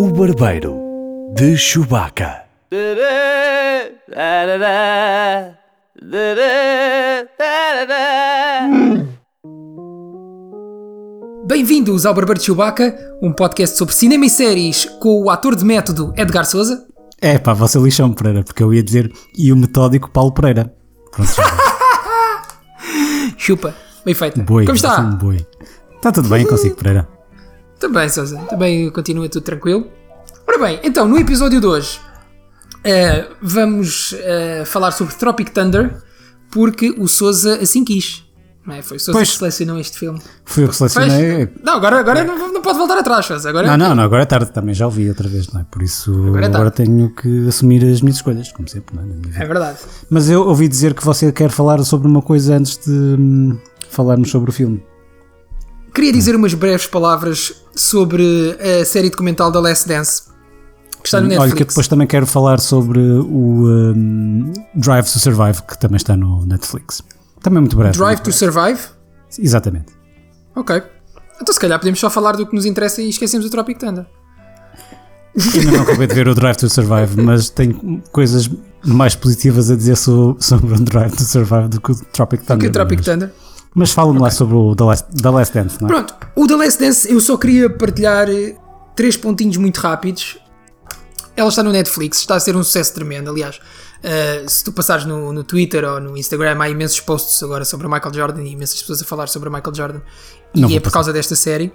O Barbeiro de Chewbacca. Bem-vindos ao Barbeiro de Chewbacca, um podcast sobre cinema e séries com o ator de método Edgar Souza. É pá, você lixão Pereira, porque eu ia dizer e o metódico Paulo Pereira. Pronto. Chupa, bem feito. boi. Como está? um boi. Está tudo bem consigo, Pereira? Também, Souza, também continua tudo tranquilo. Ora bem, então, no episódio de hoje eh, vamos eh, falar sobre Tropic Thunder porque o Souza assim quis. Não é? Foi o Souza Pois. que selecionou este filme. Fui eu que Pois. selecionei. Não, agora, agora não, não pode voltar atrás, Souza. Agora Não, não, não, agora é tarde também, já ouvi outra vez, não é? Por isso Agora agora, é tarde. tenho que assumir as minhas escolhas, como sempre, não é? É verdade. Mas eu ouvi dizer que você quer falar sobre uma coisa antes de hum, falarmos sobre o filme. Queria dizer umas breves palavras sobre a série documental da Last Dance que está no Olha, que eu Netflix. depois também quero falar sobre o hum, Drive to Survive, que também está no Netflix. Também muito breve. Drive to Survive. Exatamente. Ok. Então se calhar podemos só falar do que nos interessa e esquecemos o Tropic Thunder. Ainda não acabei de ver o Drive to Survive, mas tenho coisas mais positivas a dizer so- sobre o Drive to Survive do que o Tropic Thunder. que o Tropic Thunder. mas fala-me lá sobre o The Last, The Last Dance, não é? Pronto, o The Last Dance eu só queria partilhar eh, três pontinhos muito rápidos. Ela está no Netflix, está a ser um sucesso tremendo. Aliás, eh, se tu passares no, no Twitter ou no Instagram, há imensos posts agora sobre o Michael Jordan e imensas pessoas a falar sobre o Michael Jordan. Não e é por causa desta série.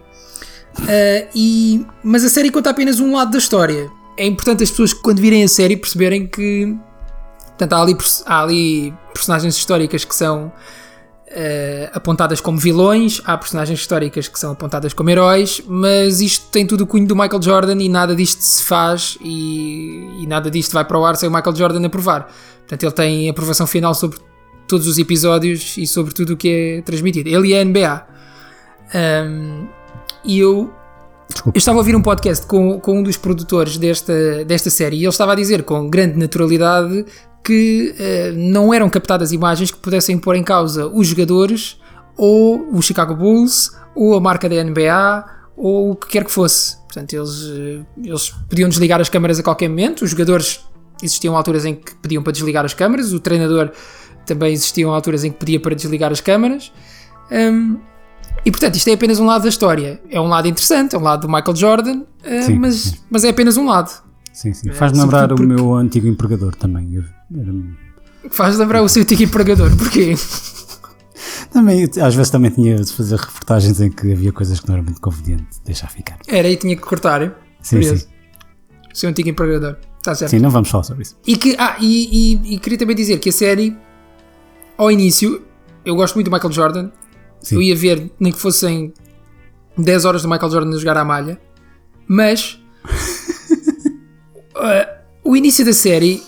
Eh, e, mas a série conta apenas um lado da história. É importante as pessoas que quando virem a série perceberem que portanto, há, ali, há ali personagens históricas que são eh, apontadas como vilões, há personagens históricas que são apontadas como heróis, mas isto tem tudo o cunho do Michael Jordan e nada disto se faz e, e nada disto vai para o ar sem o Michael Jordan aprovar. Portanto, ele tem aprovação final sobre todos os episódios e sobre tudo o que é transmitido. Ele a NBA. Ahm, e eu eu estava a ouvir um podcast com, com um dos produtores desta, desta série e ele estava a dizer com grande naturalidade que eh, não eram captadas imagens que pudessem pôr em causa os jogadores ou o Chicago Bulls ou a marca da NBA ou o que quer que fosse. Portanto, eles, eh, eles podiam desligar as câmaras a qualquer momento, os jogadores existiam alturas em que pediam para desligar as câmaras, o treinador também existiam alturas em que pedia para desligar as câmaras. Hum, e portanto, isto é apenas um lado da história. É um lado interessante, é um lado do Michael Jordan, Sim, mas, mas é apenas um lado. Sim, sim. Faz-me lembrar o porque- meu antigo empregador também. Eu- era- Faz lembrar o seu antigo empregador. Porquê? também, às vezes também tinha de fazer reportagens em que havia coisas que não era muito conveniente deixar ficar. Era e tinha que cortar. Sim, Curioso. sim. O seu antigo empregador. Está certo. Sim, não vamos falar sobre isso. E, que, ah, e, e- e queria também dizer que a série, ao início, eu gosto muito do Michael Jordan. Sim. Eu ia ver, nem que fossem 10 horas do Michael Jordan a jogar à malha. Mas ah, o início da série,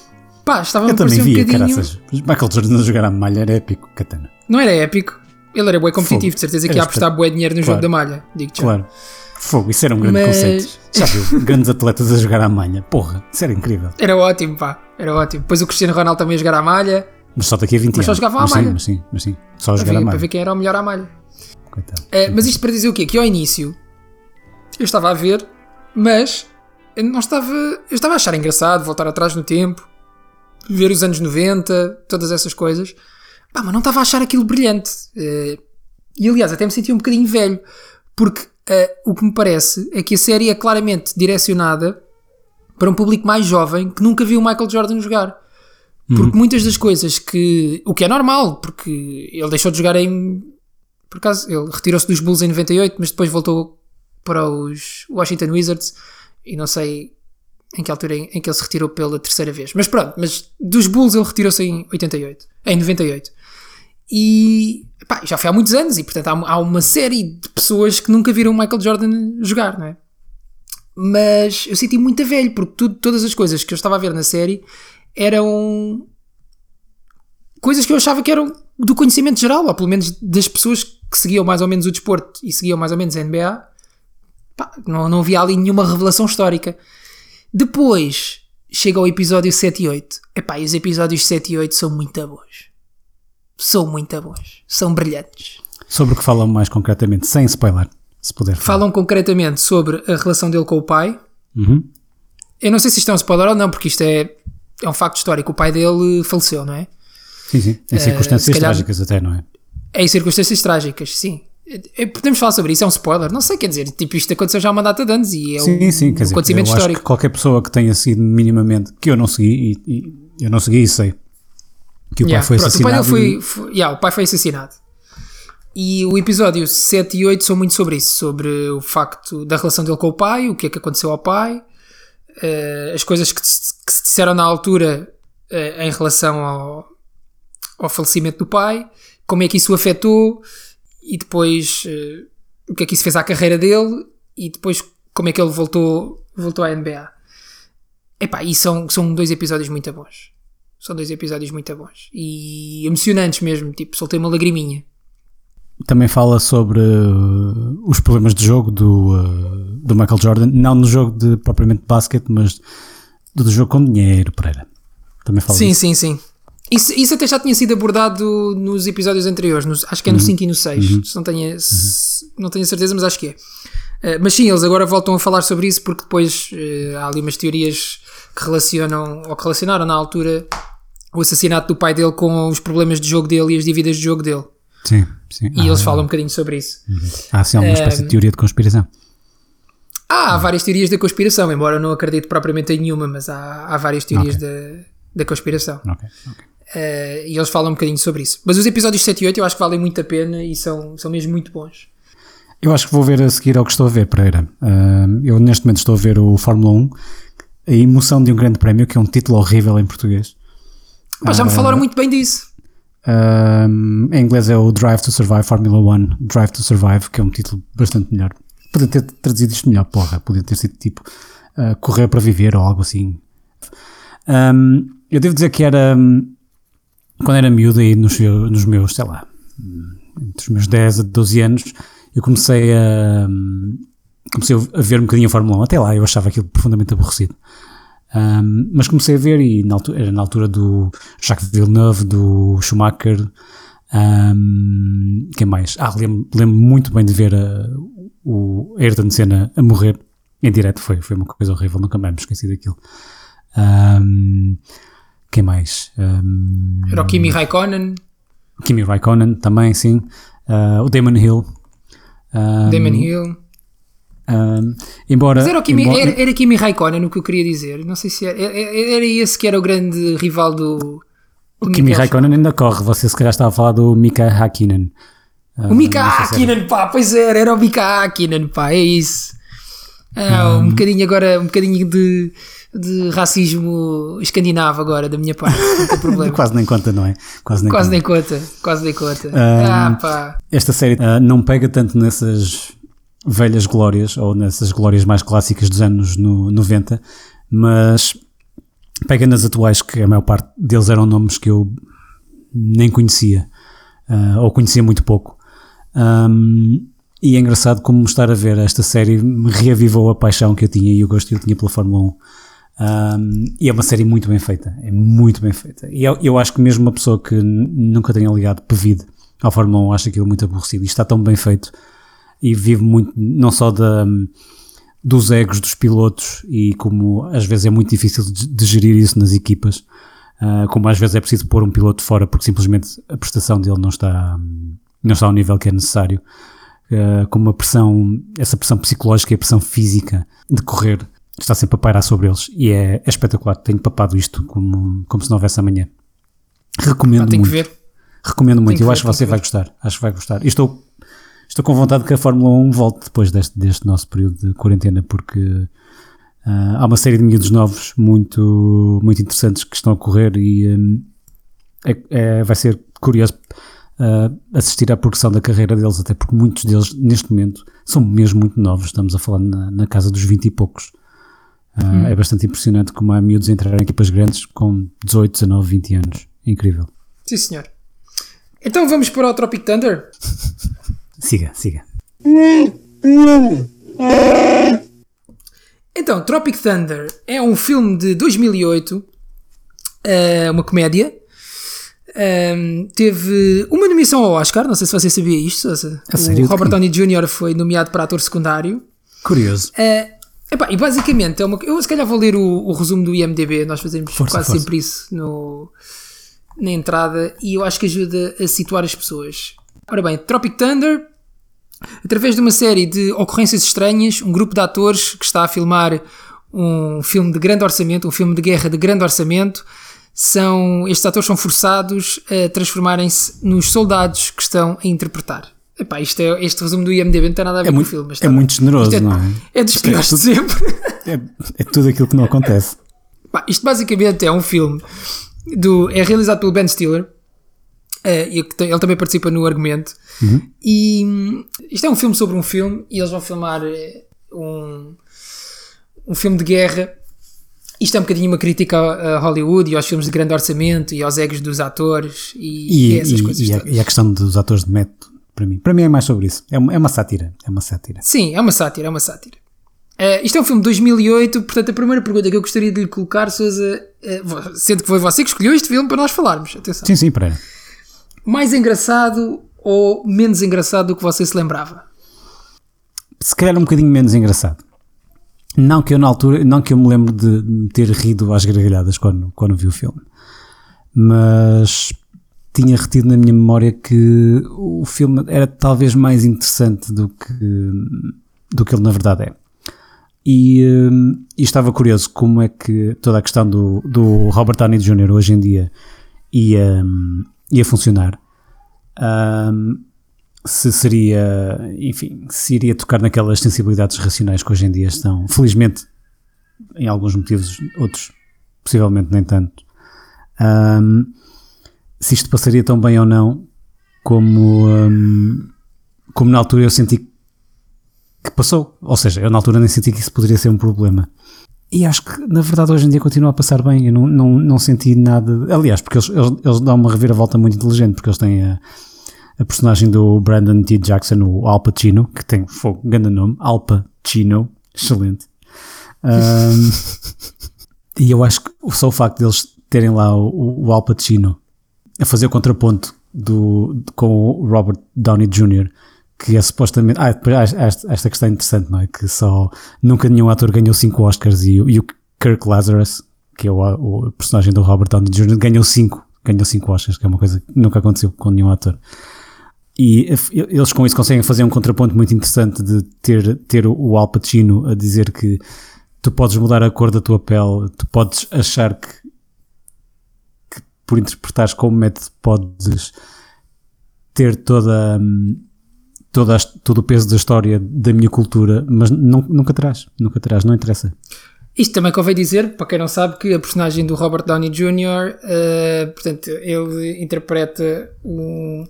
pá, estava a Eu também parecer um via, bocadinho. caraças. Michael Jordan a jogar à malha era épico, Katana. Não era épico. Ele era bué competitivo, Fogo. de certeza que Era ia apostar bué dinheiro no jogo Claro. da malha. Digo já. Claro. Fogo, isso era um grande Mas- conceito. Já viu? Grandes atletas a jogar à malha. Porra, isso era incrível. Era ótimo, pá. Era ótimo. Depois o Cristiano Ronaldo também a jogar à malha. Mas só daqui a 20 Mas só anos. jogava à mas sim, malha. mas sim, mas sim. Só a Para jogar à ver, para malha. ver quem era o melhor à malha. Coitado. Eh, mas isto para dizer o quê? Que ao início eu estava a ver, mas eu não estava. Eu estava a achar engraçado voltar atrás no tempo, ver os anos 90, todas essas coisas. Pá, mas não estava a achar aquilo brilhante. Eh, e aliás, até me senti um bocadinho velho, porque eh, o que me parece é que a série é claramente direcionada para um público mais jovem que nunca viu o Michael Jordan jogar. Porque muitas das coisas que. O que é normal, porque ele deixou de jogar em. Por acaso, ele retirou-se dos Bulls em 98, mas depois voltou para os Washington Wizards e não sei em que altura em, em que ele se retirou pela terceira vez. Mas pronto, mas dos Bulls ele retirou-se em 88, em 98. E pá, já foi há muitos anos e portanto há, há uma série de pessoas que nunca viram Michael Jordan jogar, não é? Mas eu senti muito velho porque tudo, todas as coisas que eu estava a ver na série eram coisas que eu achava que eram do conhecimento geral, ou pelo menos das pessoas que seguiam mais ou menos o desporto e seguiam mais ou menos a NBA. Pá, não, não havia ali nenhuma revelação histórica. Depois chega ao episódio 7 e 8. Epá, e os episódios 7 e 8 são muito bons. São muito bons. São brilhantes. Sobre o que falam mais concretamente, sem spoiler, se puder. falar. Falam concretamente sobre a relação dele com o pai, Uhum. Eu não sei se isto é um spoiler ou não, porque isto é, é um facto histórico. O pai dele faleceu, não é? Sim, sim. Em circunstâncias se calhar- trágicas até, não é? É em circunstâncias trágicas, sim. É, Podemos falar sobre isso, é um spoiler? Não sei, quer dizer, tipo, isto aconteceu já há uma data de anos e é Sim, um, sim, quer um dizer, acontecimento histórico. que qualquer pessoa que tenha seguido minimamente, que eu não segui, e, e eu não segui e sei, que o Yeah, pai foi pronto, o pai assassinado. foi, foi- yeah, o pai foi assassinado. E o episódio 7 e 8 são muito sobre isso, sobre o facto da relação dele com o pai, o que é que aconteceu ao pai, eh, as coisas que, se- que se disseram na altura eh, em relação ao, ao falecimento do pai, como é que isso o afetou e depois eh, o que é que isso fez à carreira dele e depois como é que ele voltou, voltou à NBA. Epá, e são, são dois episódios muito bons. São dois episódios muito bons. E emocionantes mesmo. Tipo, soltei uma lagriminha. Também fala sobre uh, os problemas de jogo do, uh, do Michael Jordan, não no jogo de propriamente de basquete, mas do, do jogo com dinheiro, Pereira. Também fala Sim, disso. sim, sim. Isso, isso até já tinha sido abordado nos episódios anteriores. nos- acho que é no 5 e no 6. Se não, tenho, se- não tenho certeza, mas acho que é. Eh, mas sim, eles agora voltam a falar sobre isso porque depois eh, há ali umas teorias que relacionam, ou que relacionaram na altura, o assassinato do pai dele com os problemas de jogo dele e as dívidas de jogo dele. Sim, sim. E Ah, eles falam um bocadinho sobre isso. Há assim alguma espécie de teoria de conspiração. Ah, há várias teorias da conspiração, embora eu não acredite propriamente em nenhuma, mas há, há várias teorias da, da conspiração. Ok, ok. Eh, e eles falam um bocadinho sobre isso. Mas os episódios 7 e 8 eu acho que valem muito a pena e são, são mesmo muito bons. Eu acho que vou ver a seguir ao que estou a ver, Pereira. Ah, eu neste momento estou a ver o Fórmula 1, a emoção de um grande prémio, que é um título horrível em português. Pá, já me falaram muito bem disso. Ah, em inglês é o Drive to Survive Formula 1, Drive to Survive, que é um título bastante melhor. Podia ter traduzido isto melhor, porra. Podia ter sido tipo ah, Correr para Viver ou algo assim. Ahm, eu devo dizer que era hum, quando era miúdo e nos, nos meus, sei lá, entre os meus 10 a 12 anos, eu comecei a comecei a ver um bocadinho a Fórmula 1. Até lá eu achava aquilo profundamente aborrecido. Um, mas comecei a ver e na altura, era na altura do Jacques Villeneuve, do Schumacher, um, quem mais? Ah, lembro, lembro muito bem de ver a, o Ayrton Senna a morrer em direto, foi, foi uma coisa horrível, nunca mais me esqueci daquilo. Um, quem mais? Um, Era o Kimi Raikkonen, Kimi Raikkonen também, sim. Uh, o Damon Hill. Um, Damon Hill. um, embora, Mas era, o Kimi, embora- era, era Kimi Raikkonen o que eu queria dizer. Não sei se era, era, esse que era o grande rival do. do o Kimi Michael Raikkonen ainda corre, você se calhar estava a falar do Mika Hakkinen. O Mika não sei se era- Hakkinen, pá, pois era, era o Mika Hakkinen, pá, é isso. Ah, um bocadinho agora, um bocadinho de, de racismo escandinavo agora, da minha parte, não tem problema. Quase nem conta, não é? Quase nem Quase conta. nem conta, quase nem conta. Ah, Ah, pá. Esta série ah, não pega tanto nessas velhas glórias ou nessas glórias mais clássicas dos anos no, 90, mas pega nas atuais que a maior parte deles eram nomes que eu nem conhecia ah, ou conhecia muito pouco. Ahm, e é engraçado como estar a ver esta série me reavivou a paixão que eu tinha e o gosto que eu tinha pela Fórmula 1. Um, e é uma série muito bem feita, é muito bem feita. E eu, eu acho que mesmo uma pessoa que nunca tenha ligado PVD ao Fórmula 1 acha aquilo muito aborrecido. E está tão bem feito e vive muito, não só da, dos egos dos pilotos e como às vezes é muito difícil de, de gerir isso nas equipas, ah, como às vezes é preciso pôr um piloto fora porque simplesmente a prestação dele não está, não está ao nível que é necessário. Uh, com uma pressão, essa pressão psicológica e a pressão física de correr está sempre a pairar sobre eles e é, é espetacular. Tenho papado isto como, como se não houvesse amanhã. Recomendo Pá, muito. que ver. Recomendo muito. Eu ver, acho que você que vai gostar. Acho que vai gostar. E estou, estou com vontade que a Fórmula 1 volte depois deste, deste nosso período de quarentena porque ah, há uma série de miúdos novos muito, muito interessantes que estão a correr e hum, é- é- vai ser curioso ah, assistir à progressão da carreira deles, até porque muitos deles neste momento são mesmo muito novos. Estamos a falar na, na casa dos 20 e poucos. Ah, É bastante impressionante como há miúdos entrar em equipas grandes com 18, 19, 20 anos. Incrível. Sim, senhor. Então vamos para o Tropic Thunder. Siga, siga. Então, Tropic Thunder é um filme de 2008, é uma comédia. Ahm, teve uma nomeação ao Oscar, não sei se você sabia isto. Sério? O Robert Downey Jr. foi nomeado para ator secundário. Curioso. É Epá, e basicamente é uma. Eu se calhar vou ler o, o resumo do IMDB, nós fazemos Força, quase força. sempre isso no, na entrada e eu acho que ajuda a situar as pessoas. Ora bem, Tropic Thunder, através de uma série de ocorrências estranhas, um grupo de atores que está a filmar um filme de grande orçamento, um filme de guerra de grande orçamento, são, estes atores são forçados a transformarem-se nos soldados que estão a interpretar. Epá, isto é, este resumo do IMDB não tem nada a ver É com muito, o filme. mas é está muito bem. generoso, é, não é? é dos piores de sempre. É, é tudo aquilo que não acontece. Isto basicamente é um filme do, é realizado pelo Ben Stiller. tem- ele também participa no argumento. E hum, isto é um filme sobre um filme e eles vão filmar eh, um, um filme de guerra. Isto é um bocadinho uma crítica a Hollywood e aos filmes de grande orçamento e aos egos dos atores e, E, e essas e- coisas e a, e a questão dos atores de método, para mim. Para mim é mais sobre isso. É uma, é uma sátira. É uma sátira. Sim, é uma sátira, é uma sátira. Eh, isto é um filme de 2008, portanto a primeira pergunta que eu gostaria de lhe colocar, Sousa, vo- sendo que foi você que escolheu este filme para nós falarmos, atenção. Sim, sim, Pereira. Mais engraçado ou menos engraçado do que você se lembrava? Se calhar um bocadinho menos engraçado. Não que eu na altura, não que eu me lembro de ter rido às gargalhadas quando, quando vi o filme. Mas tinha retido na minha memória que o filme era talvez mais interessante do que, do que ele na verdade é. E, hum, e estava curioso como é que toda a questão do, do Robert Downey Jr. hoje em dia ia, hum, ia funcionar. Hum, se seria, enfim, se iria tocar naquelas sensibilidades racionais que hoje em dia estão, felizmente, em alguns motivos, outros possivelmente nem tanto. Hum, se isto passaria tão bem ou não, como, hum, como na altura eu senti que passou. Ou seja, eu na altura nem senti que isso poderia ser um problema. E acho que, na verdade, hoje em dia continua a passar bem. Eu não, não, não senti nada. Aliás, porque eles, eles, eles dão uma reviravolta muito inteligente, porque eles têm a, a personagem do Brandon T. Jackson, o Al Pacino, que tem fogo, grande nome, Al Pacino, excelente. Um, e eu acho que só o facto deles terem lá o, o Al Pacino a fazer o contraponto do, com o Robert Downey Jr., que é supostamente. Ah, depois esta, esta questão interessante, não é? Que só nunca nenhum ator ganhou 5 Oscars e, e o Kirk Lazarus, que é o, o personagem do Robert Downey Jr., ganhou 5 ganhou cinco Oscars, que é uma coisa que nunca aconteceu com nenhum ator. E eles com isso conseguem fazer um contraponto muito interessante de ter, ter o Al Pacino a dizer que tu podes mudar a cor da tua pele, tu podes achar que por interpretares como método podes ter toda, hum, toda todo o peso da história da minha cultura, mas nun- nunca terás, nunca terás, não interessa. Isto também convém dizer, para quem não sabe, que a personagem do Robert Downey Jr., eh, portanto, ele interpreta um,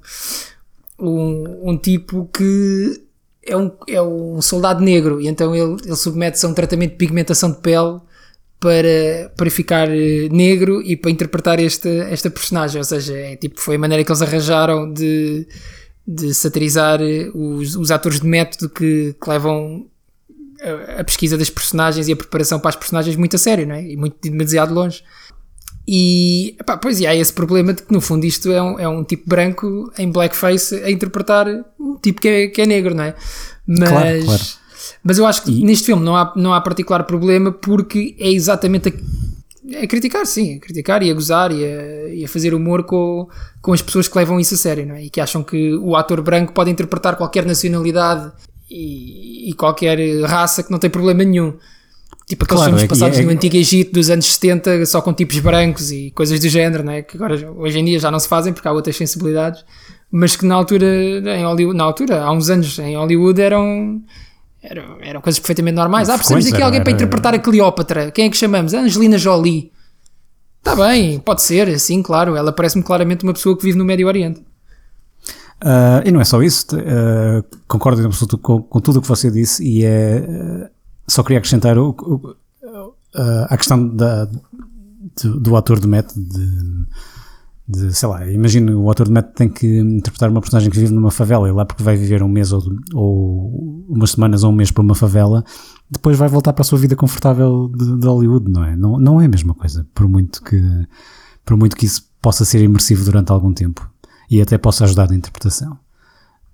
um, um tipo que é um, é um soldado negro e então ele, ele submete-se a um tratamento de pigmentação de pele para, para ficar eh, negro e para interpretar esta, esta personagem. Ou seja, é, tipo, foi a maneira que eles arranjaram de, de satirizar eh, os, os atores de método que, que levam a, a pesquisa das personagens e a preparação para as personagens muito a sério, não é? E muito demasiado longe. E, epá, pois, e há esse problema de que no fundo isto é um, é um tipo branco em blackface a interpretar um tipo que é, que é negro, não é? Mas, Claro, claro. Mas eu acho que E- neste filme não há, não há particular problema porque é exatamente a, a criticar, sim, a criticar e a gozar e a, e a fazer humor com, com as pessoas que levam isso a sério, não é? E que acham que o ator branco pode interpretar qualquer nacionalidade e, e qualquer raça que não tem problema nenhum. Tipo aqueles Claro, filmes é passados é- no Antigo Egito dos anos 70 só com tipos brancos e coisas do género, não é? Que agora, hoje em dia já não se fazem porque há outras sensibilidades, mas que na altura, em Hollywood, na altura, há uns anos em Hollywood eram, eram, eram coisas perfeitamente normais. Ah, precisamos aqui era- alguém para era- interpretar a Cleópatra. Quem é que chamamos? A Angelina Jolie. Está bem, pode ser, sim, claro. Ela parece-me claramente uma pessoa que vive no Médio Oriente. Ah, e não é só isso, t- ah, concordo em absoluto com, com tudo o que você disse e é, ah, só queria acrescentar o, o, a questão da, do, do ator de método de, de, sei lá, imagino o ator de método tem que interpretar uma personagem que vive numa favela e lá porque vai viver um mês ou, ou umas semanas ou um mês para uma favela depois vai voltar para a sua vida confortável de, de Hollywood, não é? Não, não é a mesma coisa, por muito que por muito que isso possa ser imersivo durante algum tempo e até possa ajudar na interpretação.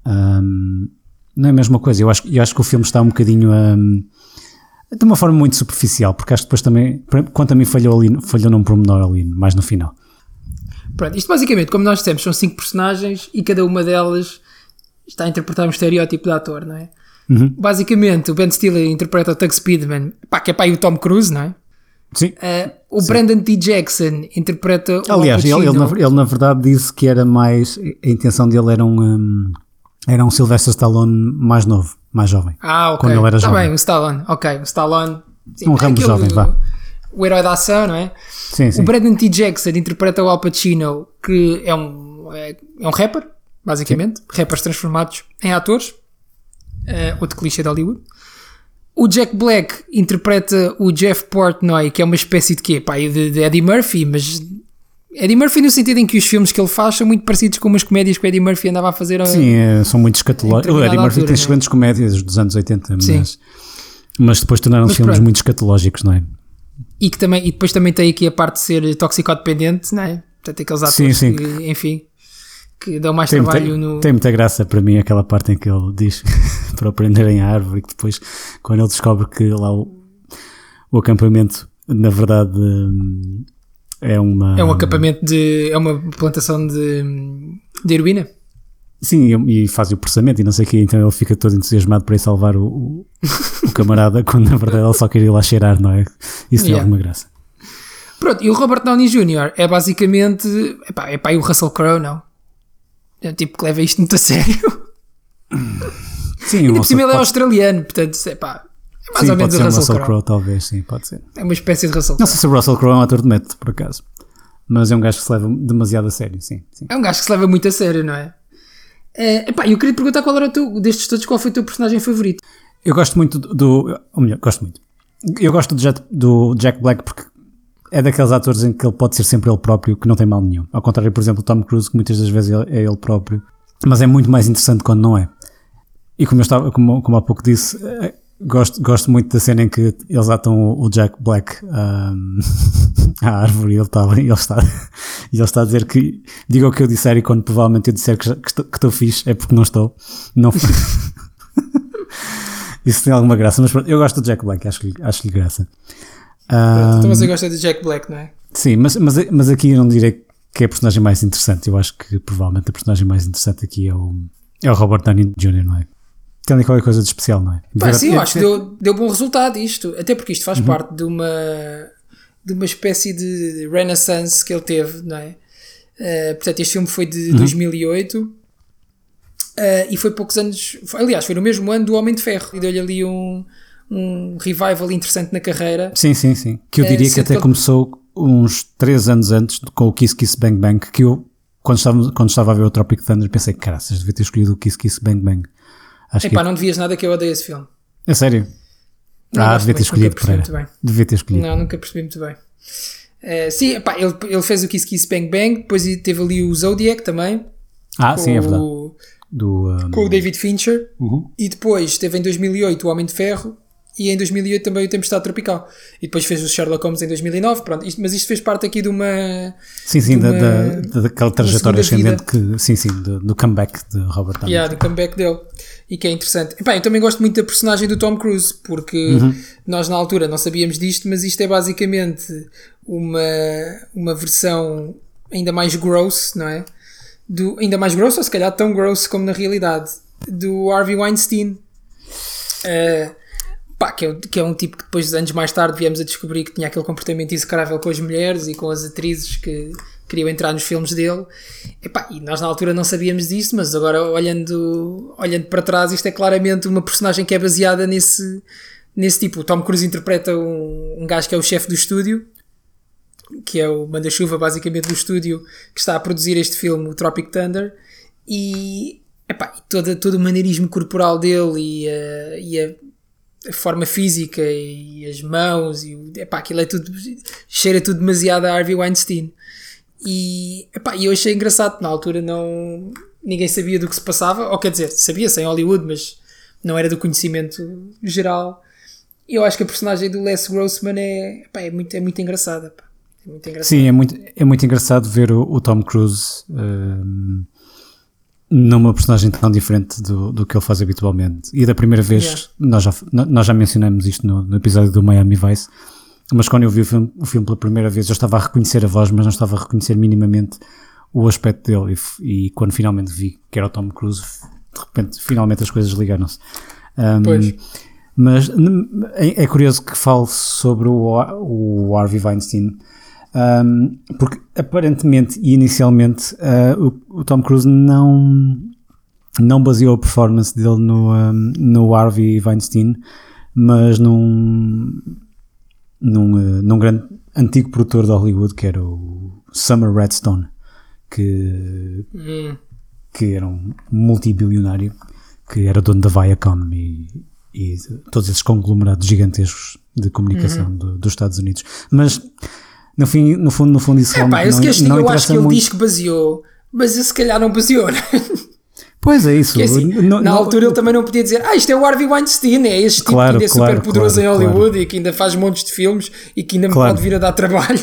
Ahm, não é a mesma coisa. Eu acho, eu acho que o filme está um bocadinho a, de uma forma muito superficial, porque acho que depois também, quanto a mim falhou ali, falhou num pormenor ali, mais no final. Pronto, isto basicamente, como nós dissemos, são cinco personagens e cada uma delas está a interpretar um estereótipo de ator, não é? Uhum. Basicamente, o Ben Stiller interpreta o Tug Speedman, pá, que é e o Tom Cruise, não é? Sim. Uh, o Brandon T. Jackson interpreta o Aliás, Al ele, ele, na, ele na verdade disse que era mais. A intenção dele era um. um era um Sylvester Stallone mais novo, mais jovem. Ah, ok. quando ele era Tá jovem. bem, o Stallone. Ok, o Stallone. Sim, Um Rambo jovem, vá. O herói da ação, não é? Sim, sim. O Brandon T. Jackson interpreta o Al Pacino, que é um, é, é um rapper, basicamente. Rappers transformados em atores. Eh, outro clichê de Hollywood. O Jack Black interpreta o Jeff Portnoy, que é uma espécie de quê? Pá, de, de Eddie Murphy, mas... Eddie Murphy no sentido em que os filmes que ele faz são muito parecidos com umas comédias que o Eddie Murphy andava a fazer. Sim, é, são muito escatológicos. O Eddie Murphy altura, tem né? excelentes comédias dos anos 80, Sim. mas, mas depois tornaram-se filmes pronto. muito escatológicos, não é? E, que também, e depois também tem aqui a parte de ser toxicodependente, não é? Portanto, aqueles atores Sim, sim. que, enfim, que dão mais Tem, trabalho tem, no... tem muita graça para mim aquela parte em que ele diz para o prenderem a árvore e que depois, quando ele descobre que lá o, o acampamento, na verdade, hum, é uma. É um acampamento de. É uma plantação de, de heroína. Sim, e, e faz o processamento e não sei o quê, então ele fica todo entusiasmado para ir salvar o, o, o camarada, quando na verdade ele só queria ir lá cheirar, não é? Isso tem Yeah. alguma graça. Pronto, e o Robert Downey Jr. é basicamente. Epá, é pá, e o Russell Crowe, não. É tipo que leva isto muito a sério. Sim, Ainda o por cima ele é australiano, portanto, é pá. É mais sim, ou menos o ser um Russell, Russell Crowe. Crowe, talvez, sim, pode ser. É uma espécie de Russell Não Crowe. sei se o Russell Crowe é um ator de método, por acaso. Mas é um gajo que se leva demasiado a sério, sim. sim. É um gajo que se leva muito a sério, não é? É, epá, eu queria te perguntar qual era o teu, destes todos, qual foi o teu personagem favorito? Eu gosto muito do, do. Ou melhor, gosto muito. Eu gosto do, Jet- do Jack Black porque é daqueles atores em que ele pode ser sempre ele próprio, que não tem mal nenhum. Ao contrário, por exemplo, o Tom Cruise, que muitas das vezes é é ele próprio, mas é muito mais interessante quando não é. E como eu estava, como, como há pouco disse, eh, gosto, gosto muito da cena em que eles atam o, Jack Black ahm, à árvore e ele está, ele, está, ele está a dizer que diga o que eu disser e quando provavelmente eu disser que, que estou, que estou fixe é porque não estou. Não, isso tem alguma graça, mas pronto, eu gosto do Jack Black, acho-lhe acho graça. Ah, Então você gosta de Jack Black, não é? sim, mas, mas, mas aqui eu não direi que é a personagem mais interessante. Eu acho que provavelmente a personagem mais interessante aqui é o, é o Robert Downey Jr., não é? Tem ali qualquer coisa de especial, não é? Pá, Ver- sim, eu acho que deu, deu bom resultado isto. Até porque isto faz parte de uma, de uma espécie de renaissance que ele teve, não é? Eh, portanto, este filme foi de 2008 eh, e foi poucos anos. aliás, foi no mesmo ano do Homem de Ferro e deu-lhe ali um, um revival interessante na carreira. Sim, sim, sim. Que eu É, diria que sendo até que começou uns 3 anos antes com o Kiss Kiss Bang Bang, que eu, quando estava, quando estava a ver o Tropic Thunder, pensei, caraças, devia ter escolhido o Kiss Kiss Bang Bang. Acho Epá, que não devias nada que eu odeio esse filme. é sério. Não ah, devia ter escolhido Pereira. muito Devia ter escolhido. Não, nunca percebi muito bem. Eh, sim, epá, ele, ele fez o Kiss Kiss Bang Bang, depois teve ali o Zodiac também. Ah, sim, é verdade. o- Do, um, com o David Fincher Uhum. e depois teve em 2008 o Homem de Ferro e em 2008 também o Tempestade Tropical e depois fez o Sherlock Holmes em 2009 pronto, isto- mas isto fez parte aqui de uma Sim, sim, de uma- da, da- daquela trajetória ascendente que, sim, sim, do, do comeback de Robert Downey. yeah, do comeback dele e que é interessante Epá, eu também gosto muito da personagem do Tom Cruise porque Uhum. nós na altura não sabíamos disto mas isto é basicamente uma, uma versão ainda mais gross não é? Do, ainda mais gross ou se calhar tão gross como na realidade do Harvey Weinstein Uh, pá, que, é, que é um tipo que depois, anos mais tarde, viemos a descobrir que tinha aquele comportamento execrável com as mulheres e com as atrizes que queriam entrar nos filmes dele. Epá, e nós na altura não sabíamos disso, mas agora olhando, olhando para trás, isto é claramente uma personagem que é baseada nesse, nesse tipo. O Tom Cruise interpreta um, um gajo que é o chefe do estúdio, que é o manda-chuva basicamente do estúdio que está a produzir este filme, o Tropic Thunder, e, epá, e todo, todo o maneirismo corporal dele e, a- e a, a forma física e as mãos, e o- epá, aquilo é tudo, cheira tudo demasiado a Harvey Weinstein. E epá, eu achei engraçado, na altura não ninguém sabia do que se passava, ou quer dizer, sabia-se Hollywood, mas não era do conhecimento geral. E eu acho que a personagem do Les Grossman é, epá, é, muito, é muito engraçada. É muito engraçada. Sim, é muito, é muito engraçado ver o, o Tom Cruise hum, numa personagem tão diferente do, do que ele faz habitualmente. E da primeira vez, Yeah. nós, já, nós já mencionamos isto no, no episódio do Miami Vice, mas quando eu vi o filme, o filme pela primeira vez, eu estava a reconhecer a voz, mas não estava a reconhecer minimamente o aspecto dele. E, e quando finalmente vi que era o Tom Cruise, de repente, finalmente as coisas ligaram-se. Um, Pois. Mas é, é curioso que fale sobre o, o Harvey Weinstein, um, porque aparentemente e inicialmente uh, o, o Tom Cruise não, não baseou a performance dele no, um, no Harvey Weinstein, mas num, num, uh, num grande antigo produtor de Hollywood que era o Summer Redstone, que Hum. que era um multibilionário, que era dono da Viacom e, e todos esses conglomerados gigantescos de comunicação Uhum. do- dos Estados Unidos. Mas, no, fim, no fundo, no fundo isso É pá, esse não eu acho que ele muito. diz que baseou, mas se calhar não baseou, né? Pois é isso. Porque assim, Não- na não- altura ele também não podia dizer, ah, isto é o Harvey Weinstein, é este tipo Claro, que ainda é claro, super poderoso claro, em. Hollywood e que ainda faz montes de filmes e que ainda me pode vir a dar trabalho.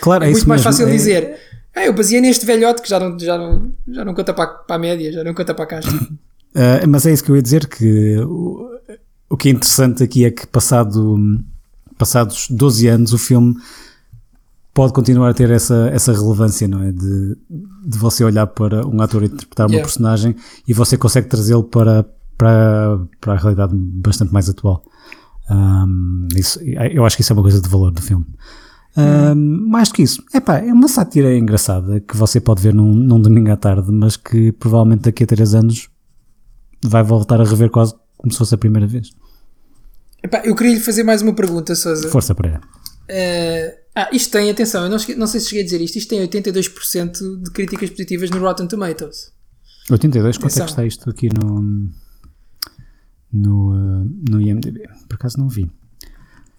Claro, é, É isso muito mais mesmo, fácil é- dizer, ah, eu baseei neste velhote que já não, já não, já não conta para, para a média, já não conta para a caixa. Uh, mas é isso que eu ia dizer, que o, o que é interessante aqui é que passado, passados 12 anos o filme pode continuar a ter essa, essa relevância, não é? De, de você olhar para um ator interpretar uma Yeah. personagem e você consegue trazê-lo para, para, para a realidade bastante mais atual. Um, isso, eu acho que isso é uma coisa de valor do filme. Um, mais do que isso, epá, é uma sátira engraçada que você pode ver num, num domingo à tarde, mas que provavelmente daqui a 3 anos vai voltar a rever quase como se fosse a primeira vez. Epá, eu queria lhe fazer mais uma pergunta, Sousa. Força para ela. Eh, ah, isto tem, atenção, eu não, não sei se cheguei a dizer isto, isto tem 82% de críticas positivas no Rotten Tomatoes. 82, quanto é que está isto aqui no, no, uh, no IMDB? Por acaso não vi.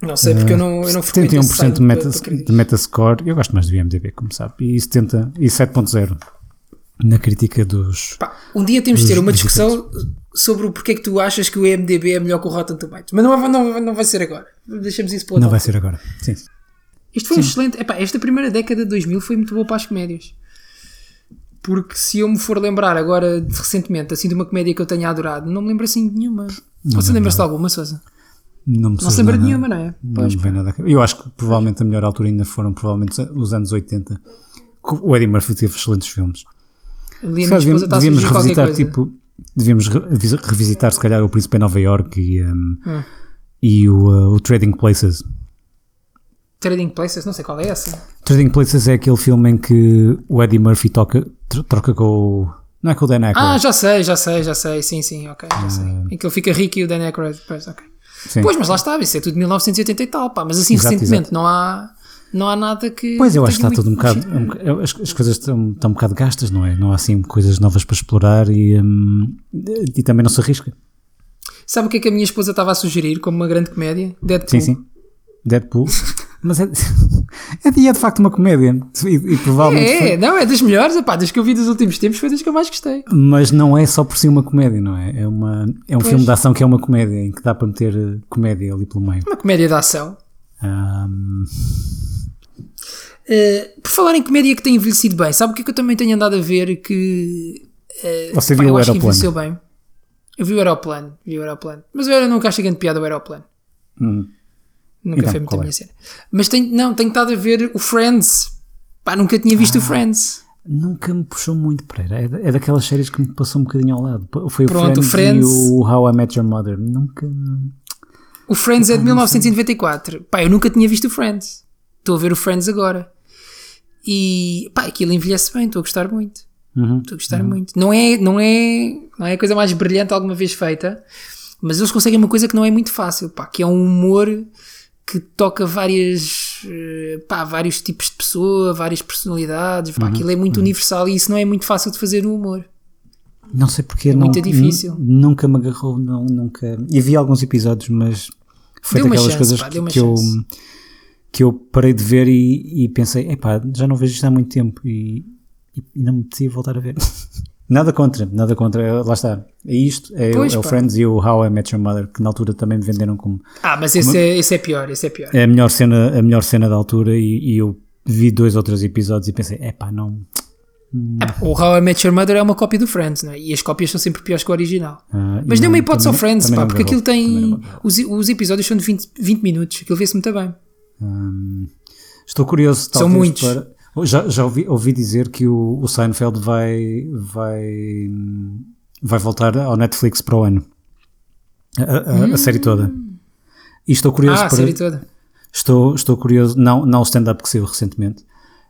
Não sei, porque eu não, eu não frequento esse 71% site de, meta, de Metascore, eu gosto mais do IMDB, como sabe, e 70 e 7.0 na crítica dos. Pá, um dia temos de ter uma discussão sobre o porquê que tu achas que o IMDB é melhor que o Rotten Tomatoes. Mas não, vai- não, não vai ser agora. Deixamos isso para Não vai ser agora. Sim. Isto foi um excelente. Epá, esta primeira década de 2000 foi muito boa para as comédias. Porque se eu me for lembrar agora, de, recentemente, assim de uma comédia que eu tenha adorado, não me lembro assim de nenhuma. Você lembra-se de alguma, Sousa? Não, me Não lembra de nenhuma, não é? Não Pois, me vem nada. Eu acho que provavelmente a melhor altura ainda foram provavelmente os anos 80. que O Eddie Murphy teve excelentes filmes. ali a devíamos qualquer revisitar, tipo, devíamos re- revisitar se calhar o Príncipe em Nova York e, um, Hum. e o, uh, o Trading Places. Trading Places, não sei qual é essa. Trading Places é aquele filme em que o Eddie Murphy toca, tro- troca com o. Não é com o Dan Aykroyd. Ah, já sei, já sei, já sei. Sim, sim, ok, já sei. Em que ele fica rico e o Dan Aykroyd. Pois, ok. Sim. Pois, mas lá está, isso é tudo de 1980 e tal, pá. Mas assim, Exato, recentemente, exato. não há, não há nada que. Pois eu acho que está tudo um bocado. um as, as coisas estão, estão um bocado gastas, não é? Não há assim coisas novas para explorar e, um, e também não se arrisca. Sabe o que é que a minha esposa estava a sugerir como uma grande comédia? Deadpool. Sim, sim. Deadpool. Mas é, é, de- é de facto uma comédia. E, e provavelmente. É, não, é das melhores, epá, das que eu vi dos últimos tempos foi das que eu mais gostei. Mas não é só por si uma comédia, não é? É, uma, é um Pois. filme de ação que é uma comédia, em que dá para meter eh, comédia ali pelo meio. Uma comédia de ação. Ahm, Uh, por falar em comédia que tem envelhecido bem, sabe o que é que eu também tenho andado a ver que. uh, Você pá, viu o Aeroplano? envelheceu bem. Eu vi o aeroplano, vi o aeroplano. Mas eu nunca achei grande piada o aeroplano. hum. Nunca Então, foi muito a é? minha cena. Mas tenho, não, tenho estado a ver o Friends. Pá, nunca tinha visto Ah. o Friends. Nunca me puxou muito para É, da- é daquelas séries que me passou um bocadinho ao lado. Foi Pronto, o o Friends, Friends- e o How I Met Your Mother. Nunca. O Friends é de 1994. Pá, eu nunca tinha visto o Friends. Estou a ver o Friends agora. E pá, aquilo envelhece bem, estou a gostar muito. Uhum. Estou a gostar muito. Não é, não, é, não é a coisa mais brilhante alguma vez feita, mas eles conseguem uma coisa que não é muito fácil, pá, que é um humor que toca várias, eh, pá, vários tipos de pessoa, várias personalidades, Uhum. pá, aquilo é muito universal e isso não é muito fácil de fazer no humor. Não sei porque. não, muito difícil. nu- Nunca me agarrou. Não, nunca. E vi alguns episódios, mas foi Deu daquelas chance, coisas pá, que, que eu. Que eu parei de ver e, e pensei, epá, já não vejo isto há muito tempo e, e, e não me apetecia voltar a ver. nada contra, nada contra, lá está. É isto, é, o- Pois, é o. Friends e o How I Met Your Mother, que na altura também me venderam como Ah, mas esse é, esse é pior, esse é pior. é a melhor cena, a melhor cena da altura e, e eu vi dois ou três episódios e pensei, epá, não, É, o How I Met Your Mother é uma cópia do Friends, não é? E as cópias são sempre piores que o original. Ah, Mas dê uma hipótese ao também- Friends, também pá, porque aquilo tem. Os, os episódios são de 20, 20 minutos, aquilo vê-se muito bem. Hum, estou curioso. São talvez, muitos. para- Já, já ouvi, ouvi dizer que o, o Seinfeld vai, vai, vai voltar ao Netflix para o ano. A, a- a série toda. E estou curioso Hum. Ah, a para. série toda. Estou, estou curioso, não, não o stand-up que saiu recentemente,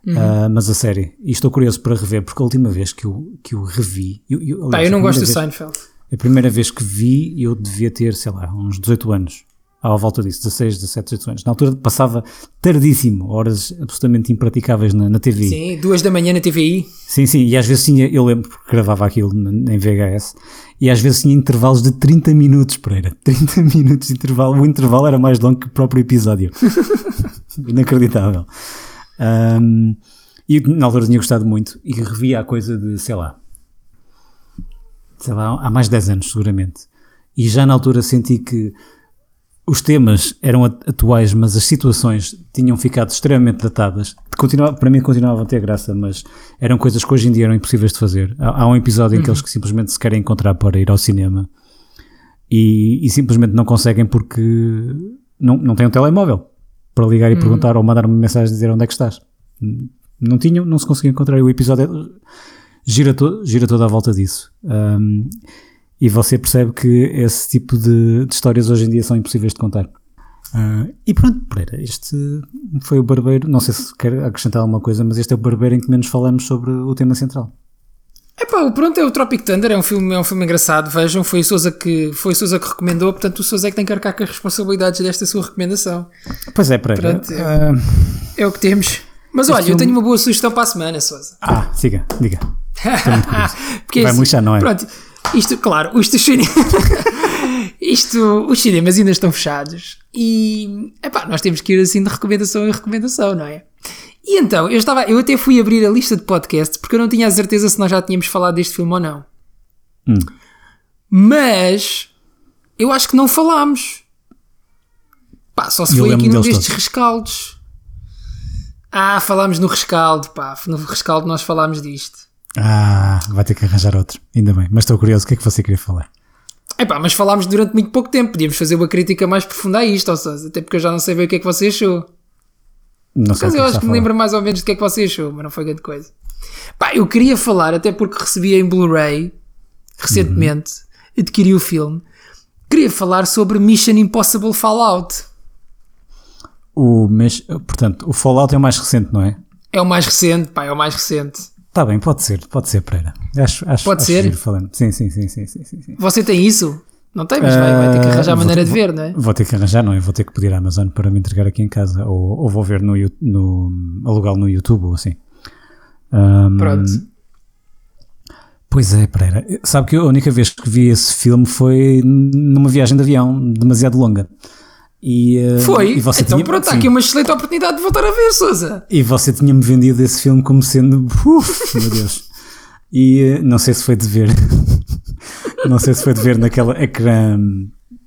Uhum. ah, mas a série. E estou curioso para rever, porque a última vez que eu, que eu revi. Eu, eu, aliás, eu não a gosto do vez- Seinfeld. A primeira vez que vi, eu devia ter, sei lá, uns 18 anos. À volta disso, 16, 17, 18 anos. Na altura passava tardíssimo, horas absolutamente impraticáveis na, na TV. Sim, duas da manhã na TVI. Sim, sim, e às vezes tinha, eu lembro porque gravava aquilo em VHS, e às vezes tinha intervalos de 30 minutos, Pereira. 30 minutos de intervalo, o intervalo era mais longo que o próprio episódio. Inacreditável. Ahm, e na altura tinha gostado muito, e revia a coisa de, sei lá, sei lá, há mais de 10 anos seguramente. E já na altura senti que os temas eram at- atuais, mas as situações tinham ficado extremamente datadas. Continuava, para mim continuavam a ter graça, mas eram coisas que hoje em dia eram impossíveis de fazer. Há, há um episódio em que eles que simplesmente se querem encontrar para ir ao cinema e, e simplesmente não conseguem porque não, não têm um telemóvel para ligar e perguntar ou mandar uma mensagem e dizer onde é que estás. Não tinham, não se conseguiam encontrar. E o episódio gira, to, gira toda a volta disso. Um, e você percebe que esse tipo de, de histórias hoje em dia são impossíveis de contar. Ah, e pronto, Pereira, este foi o barbeiro. Não sei se quer acrescentar alguma coisa, mas este é o barbeiro em que menos falamos sobre o tema central. Epá, o pronto é o Tropic Thunder, é um filme, é um filme engraçado, vejam, foi o Sousa que, foi o Sousa que recomendou, portanto o Sousa é que tem que arcar com as responsabilidades desta sua recomendação. Pois é, Pereira. Pronto, ah, É o que temos. Mas olha, eu filme- tenho uma boa sugestão para a semana, Sousa. ah, siga, diga. Porque Vai assim, murchar, não é? Pronto, isto, claro, isto, os cine- isto, os cinemas ainda estão fechados e epá, nós temos que ir assim de recomendação em recomendação, não é? E então, eu, estava, eu até fui abrir a lista de podcasts porque eu não tinha a certeza se nós já tínhamos falado deste filme ou não. Hum. Mas eu acho que não falámos. Pá, só se Eu foi aqui num destes todos. rescaldos. Ah, falámos no rescaldo, pá. No rescaldo nós falámos disto. Ah, vai ter que arranjar outro. Ainda bem. Mas estou curioso, o que é que você queria falar? Epá, mas falámos durante muito pouco tempo. Podíamos fazer uma crítica mais profunda a isto, ou seja, até porque eu já não sei bem o que é que você achou. Não sei Mas que eu é acho que me lembro mais ou menos do que é que você achou, mas não foi grande coisa. Pá, eu queria falar, até porque recebi em Blu-ray recentemente, adquiri o filme. Queria falar sobre Mission Impossible Fallout. O, mas, portanto, o Fallout é o mais recente, não é? É o mais recente, pá, é o mais recente. Está bem, pode ser, pode ser, Pereira. Acho, acho, Pode acho ser? falando. Sim, sim, sim, sim, sim, sim. Você tem isso? Não tem, mas vai, vai ter que arranjar Ah, vou maneira ter- de ver, não é? Vou ter que arranjar, não é? Vou ter que pedir à Amazon para me entregar aqui em casa. Ou, ou vou ver no, no alugá-lo no YouTube ou assim. Ahm, Pronto. Pois é, Pereira. Sabe que a única vez que vi esse filme foi numa viagem de avião demasiado longa. E, ah, Foi? E você então tinha, pronto, há sim. aqui uma excelente oportunidade de voltar a ver, Sousa. E você tinha-me vendido esse filme como sendo. Uf, meu Deus. E eh, não sei se foi de ver. não sei se foi de ver naquele ecrã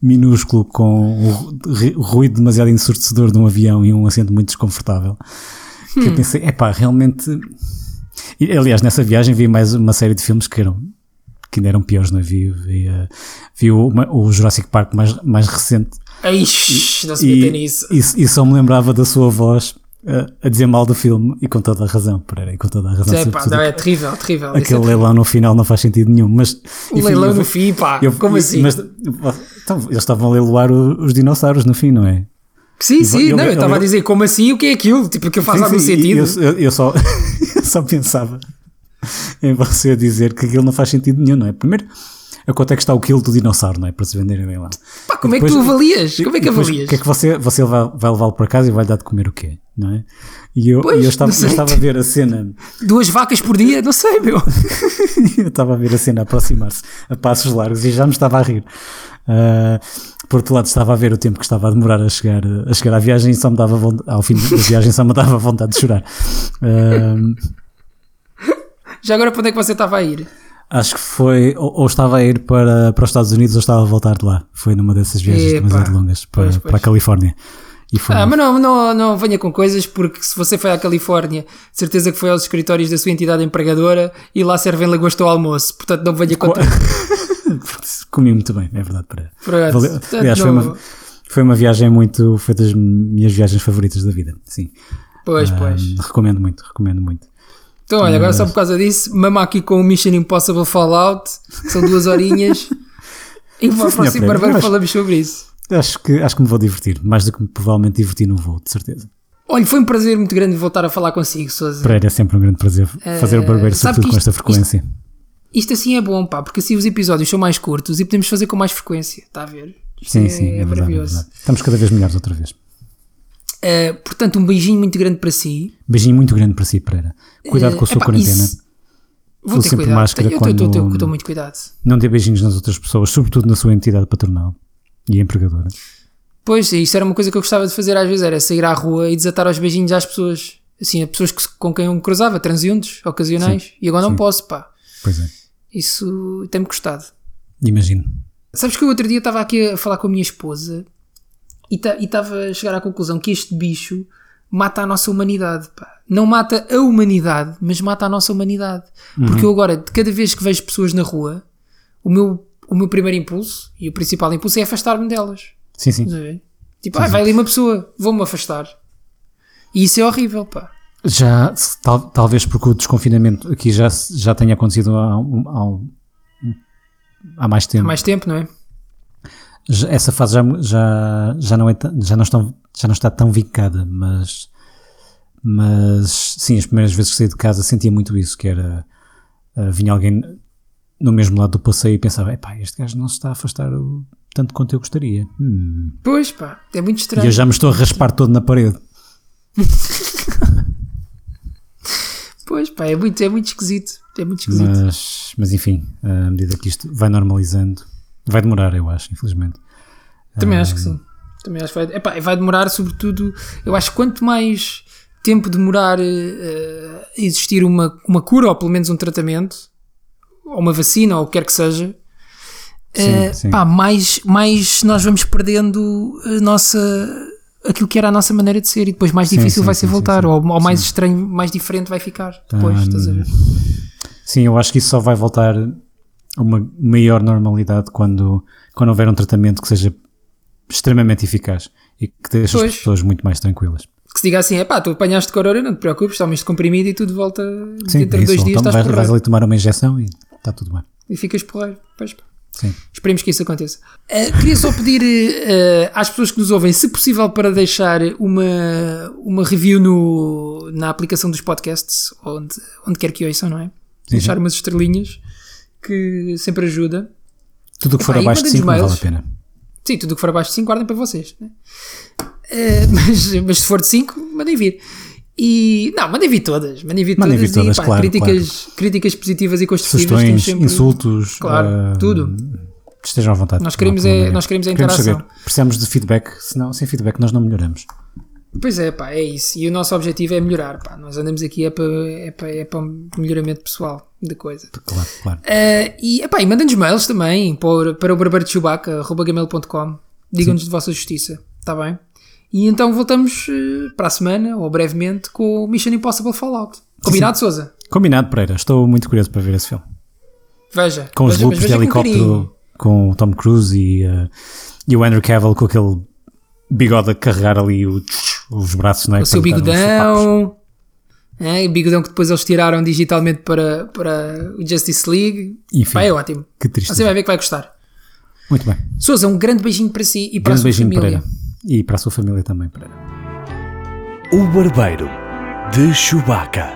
minúsculo com o ru- ru- ruído demasiado ensurdecedor de um avião e um assento muito desconfortável. Que Hum. eu pensei, epá, realmente. E, aliás, nessa viagem vi mais uma série de filmes que eram. que ainda eram piores, não é? Vi, vi, eh, vi o, o Jurassic Park mais, mais recente Ixi, não se meter e, nisso. e, e só me lembrava da sua voz uh, a dizer mal do filme e com toda a razão, Pereira, e com toda a razão. É, pá, não, é terrível, terrível. É aquele terrível. leilão no final não faz sentido nenhum, mas O enfim, leilão eu- no fim, pá. eu- Como eu- assim? Mas, então, eles estavam a leiloar os dinossauros no fim, não é? sim, sim, eu- não, eu estava a dizer como assim, o que é aquilo? Tipo, aquilo faz Sim, algum sim, sentido. Eu, eu- eu só, eu só pensava em você dizer que aquilo não faz sentido nenhum, não é? Primeiro, a quanto é que está o quilo do dinossauro, não é? Para se venderem bem lá. Pá, como é que depois- tu avalias? Como é que depois, avalias? O que é que você, você vai, vai levá-lo para casa e vai dar de comer o quê? Não é? E eu, Pois, eu, estava, eu estava a ver a cena, Duas vacas por dia? Não sei, meu. eu estava a ver a cena aproximar-se a passos largos e já me estava a rir. Ah, por outro lado, estava a ver o tempo que estava a demorar a chegar, a chegar à viagem e só me dava vontade, ao fim da viagem só me dava vontade de chorar. Ah, Já agora para onde é que você estava a ir? Acho que foi, ou, ou estava a ir para, para os Estados Unidos ou estava a voltar de lá. Foi numa dessas viagens demasiado longas para, Pois, pois. para a Califórnia. E foi Ah, mas não, não, não venha com coisas, porque se você foi à Califórnia, de certeza que foi aos escritórios da sua entidade empregadora e lá servem lagosta ao almoço. Portanto, não venha com. Comi muito bem, é verdade. Para... Pronto. Valeu. Aliás, foi não- uma, foi uma viagem muito. Foi das minhas viagens favoritas da vida. Sim. Pois, pois. recomendo muito, recomendo muito. Então, olha, agora só por causa disso, mama aqui com o Mission Impossible Fallout, são duas horinhas. e para o próximo barbeiro falamos sobre isso. Acho que, acho que me vou divertir, mais do que me provavelmente divertir no voo, de certeza. Olha, foi um prazer muito grande voltar a falar consigo, Sousa. Pereira é sempre um grande prazer fazer o barbeiro, Eh, sobretudo que com isto- esta frequência. Isto assim é bom, pá, porque assim os episódios são mais curtos e podemos fazer com mais frequência, está a ver? Isto Sim, é, sim, é, verdade, é maravilhoso. verdade. Estamos cada vez melhores outra vez. Uh, portanto, um beijinho muito grande para si. Beijinho muito grande para si, Pereira. Cuidado Eh, com a sua epá, quarentena. isso- Vou ter sempre cuidado. máscara eu estou quando- muito cuidado. Não dê beijinhos nas outras pessoas, sobretudo na sua entidade patronal e empregadora. Pois, isto era uma coisa que eu gostava de fazer às vezes, era sair à rua e desatar aos beijinhos às pessoas. Assim, a pessoas que, com quem eu me cruzava, transeuntes, ocasionais. e agora não sim. posso, pá. Pois é, Isso tem-me custado. imagino. Sabes que o outro dia estava aqui a falar com a minha esposa e ta- estava a chegar à conclusão que este bicho mata a nossa humanidade. Pá. Não mata a humanidade, mas mata a nossa humanidade. Porque eu agora, de cada vez que vejo pessoas na rua, o meu, o meu primeiro impulso e o principal impulso é afastar-me delas. Sim, sim. Tipo, ah, vai ali uma pessoa, vou-me afastar. E isso é horrível, pá. Já, tal- talvez porque o desconfinamento aqui já, já tenha acontecido há, há, há mais tempo. Há mais tempo, não é? Essa fase já, já, já, não é, já, não estão, já não está tão vincada, mas, mas sim, as primeiras vezes que saí de casa sentia muito isso, que era ah, vinha alguém no mesmo lado do passeio e pensava, epá, este gajo não se está a afastar o, tanto quanto eu gostaria. Hum. Pois, pá, é muito E estranho. eu já me estou a raspar todo na parede. Pois, pá, é muito, é muito esquisito. É muito esquisito. Mas, mas enfim, à medida que isto vai normalizando, vai demorar, eu acho, infelizmente. Também acho que sim. Também acho que vai, epá, vai demorar, sobretudo. Eu acho que quanto mais tempo demorar eh, a existir uma, uma cura, ou pelo menos um tratamento, ou uma vacina, ou o que quer que seja, eh, sim. pá, mais, mais nós vamos perdendo a nossa. aquilo que era a nossa maneira de ser, e depois mais difícil sim, vai ser voltar, ou, ou mais estranho, mais diferente vai ficar depois, a ver? Sim, eu acho que isso só vai voltar a uma maior normalidade quando, quando houver um tratamento que seja extremamente eficaz e que deixe Pois. as pessoas muito mais tranquilas. Que se diga assim, é pá, tu apanhaste corona, não te preocupes, tomas de comprimido e tudo volta Sim, dentro de dois dias então estás vais, porreiro. vais ali tomar uma injeção e está tudo bem. e ficas porreiro. Pois, pá. Sim. Esperemos que isso aconteça. Uh, queria só pedir uh, às pessoas que nos ouvem, se possível, para deixar uma, uma review no, na aplicação dos podcasts, onde, onde quer que ouçam, não é? Deixar umas estrelinhas, que sempre ajuda. Tudo o que for Epá, abaixo de mandem-nos 5 não vale a pena. Sim, tudo o que for abaixo de 5 guardem para vocês. Né? Uh, mas, mas se for de 5, mandem vir. E não, mandem vir todas. Mandem vir Mandem todas, vir todas, e, pá, claro, críticas, críticas positivas e construtivas. Sugestões, sempre- insultos, Claro, ah, tudo. estejam à vontade. Nós queremos Não é- nós queremos a Queremos interação. saber. Precisamos de feedback, senão sem feedback nós não melhoramos. Pois é, pá, é isso. E o nosso objetivo é melhorar, pá. Nós andamos aqui é para é para é para melhoramento pessoal da coisa. Claro, claro. Eh, e, epá, e mandem-nos mails também para, para o barbeiro de Chewbacca.gmail.com. Digam-nos de vossa justiça, está bem? E então voltamos eh, para a semana, ou brevemente, com o Mission Impossible Fallout. Combinado, Souza? Combinado, Pereira. Estou muito curioso para ver esse filme. Veja. Com os veja, loops de veja com helicóptero com o Tom Cruise e, uh, e o Andrew Cavill com aquele bigode a carregar ali o- os braços, não é? O seu Para bigodão. É, o bigodão que depois eles tiraram digitalmente para, para o Justice League. Enfim. Pá, é ótimo. Que triste. Você vai ver que vai gostar. Muito bem. Souza, um grande beijinho para si e para Grande a sua beijinho, família. Pereira. E para a sua família também, Pereira. O Barbeiro de Chewbacca.